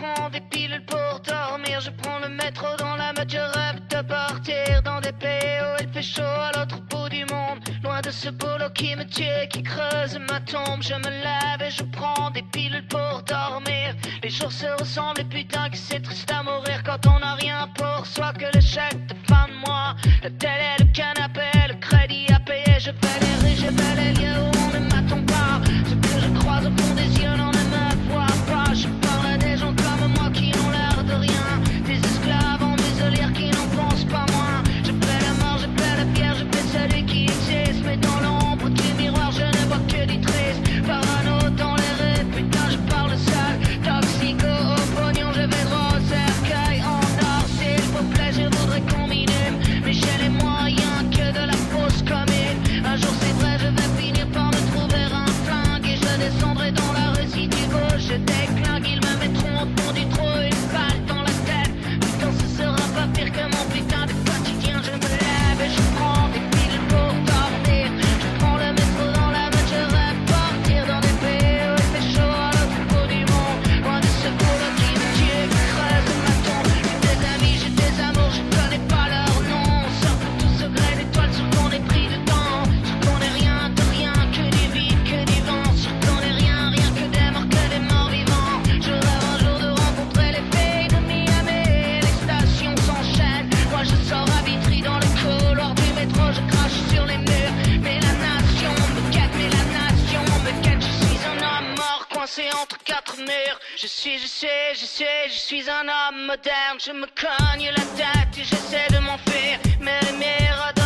Je prends des pilules pour dormir. Je prends le métro dans la mode, je rêve de partir dans des pays où il fait chaud à l'autre bout du monde. Loin de ce boulot qui me tue, qui creuse ma tombe. Je me lève et je prends des pilules pour dormir. Les jours se ressemblent et putain que c'est triste à mourir quand on n'a rien pour soi que l'échec de fin de mois. La télé, le canapé, le crédit à payer. Je vais les riches, je vais les lieux je sais, je sais, je suis un homme moderne. Je me cogne la tête et j'essaie de m'enfuir, mais les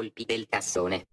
colpi del cassone.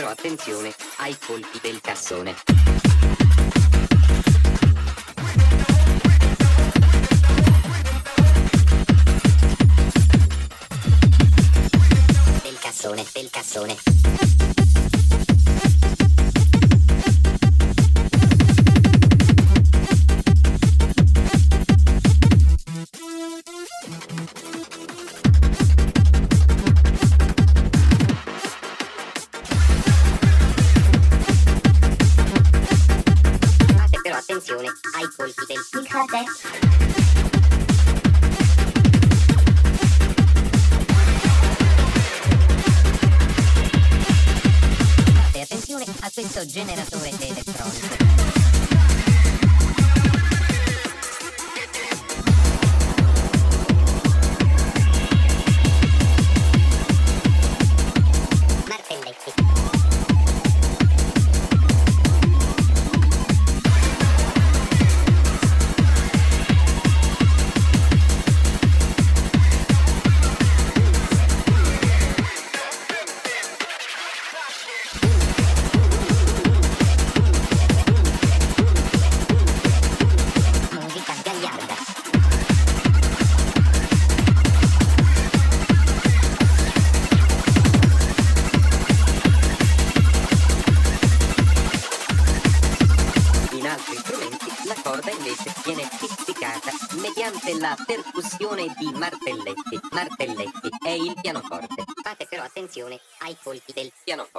però attenzione ai colpi del cassone. suonazione di martelletti, martelletti è il pianoforte. Fate però attenzione ai colpi del pianoforte.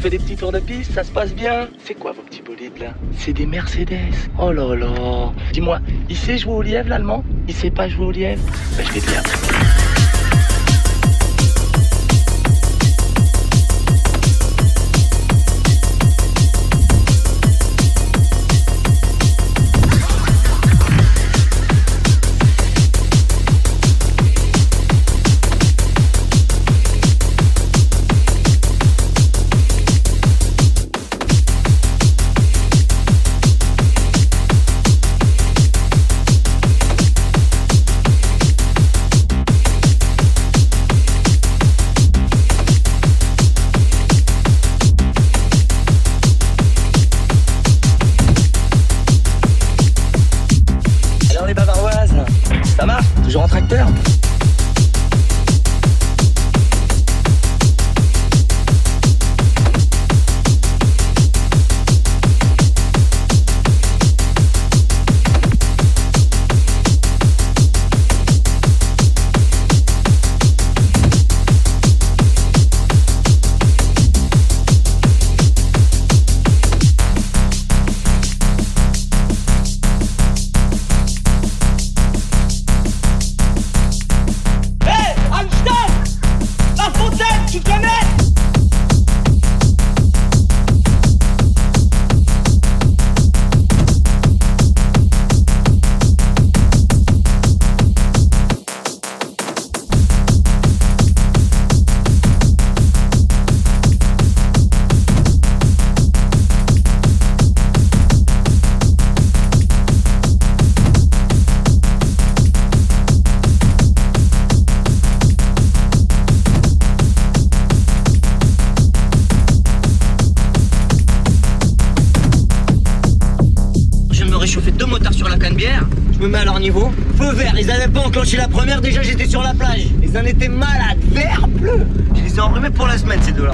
fait des petits tours de piste, ça se passe bien. C'est quoi vos petits bolides là? C'est des Mercedes. Oh là là. Dis-moi, il sait jouer au lièvre l'allemand? Il sait pas jouer au lièvre? Bah, Je vais te dire. enclenché la première, déjà j'étais sur la plage. Ils en étaient malades, vert bleu. Je les ai enrhumés pour la semaine ces deux-là.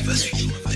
Qui va suivre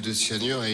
de cyanure et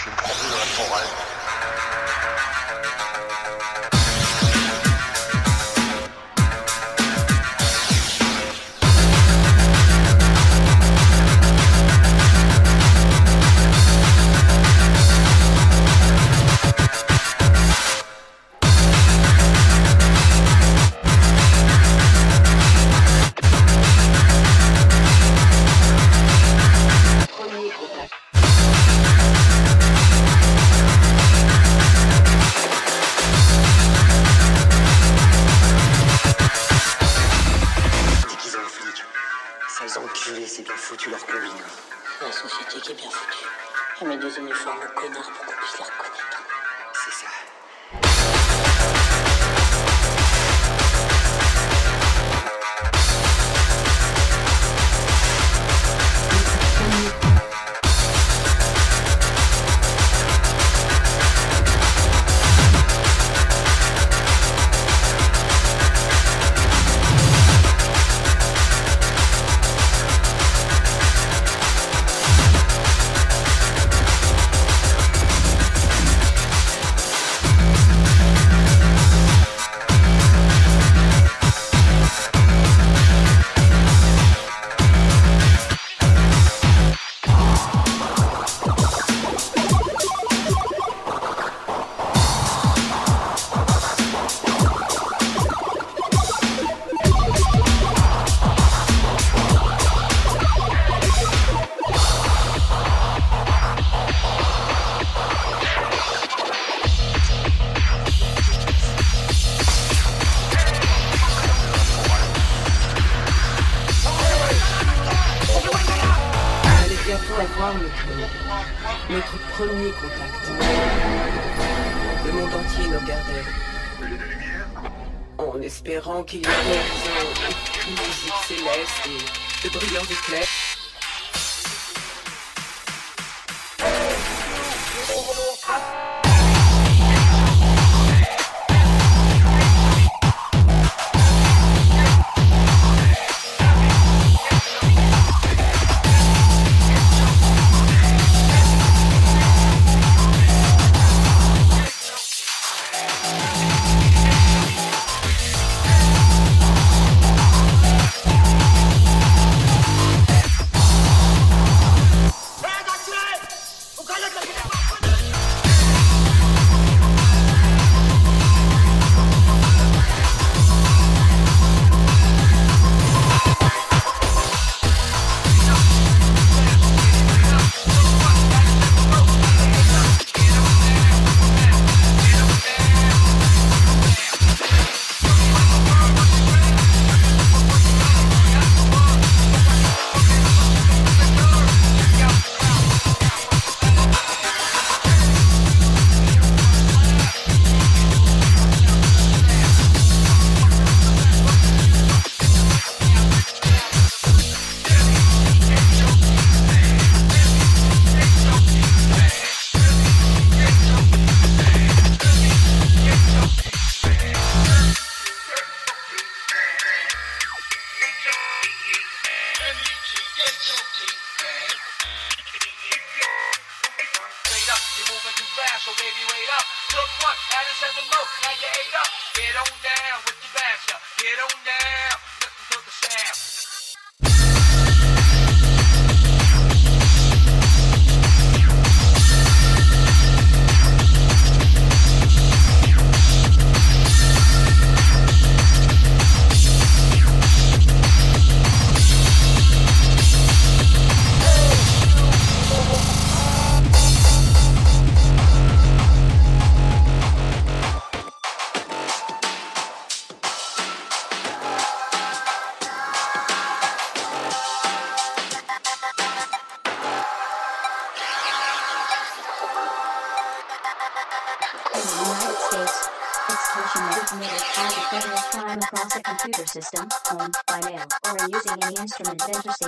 schönen Grüße an Frau Alten. I mean.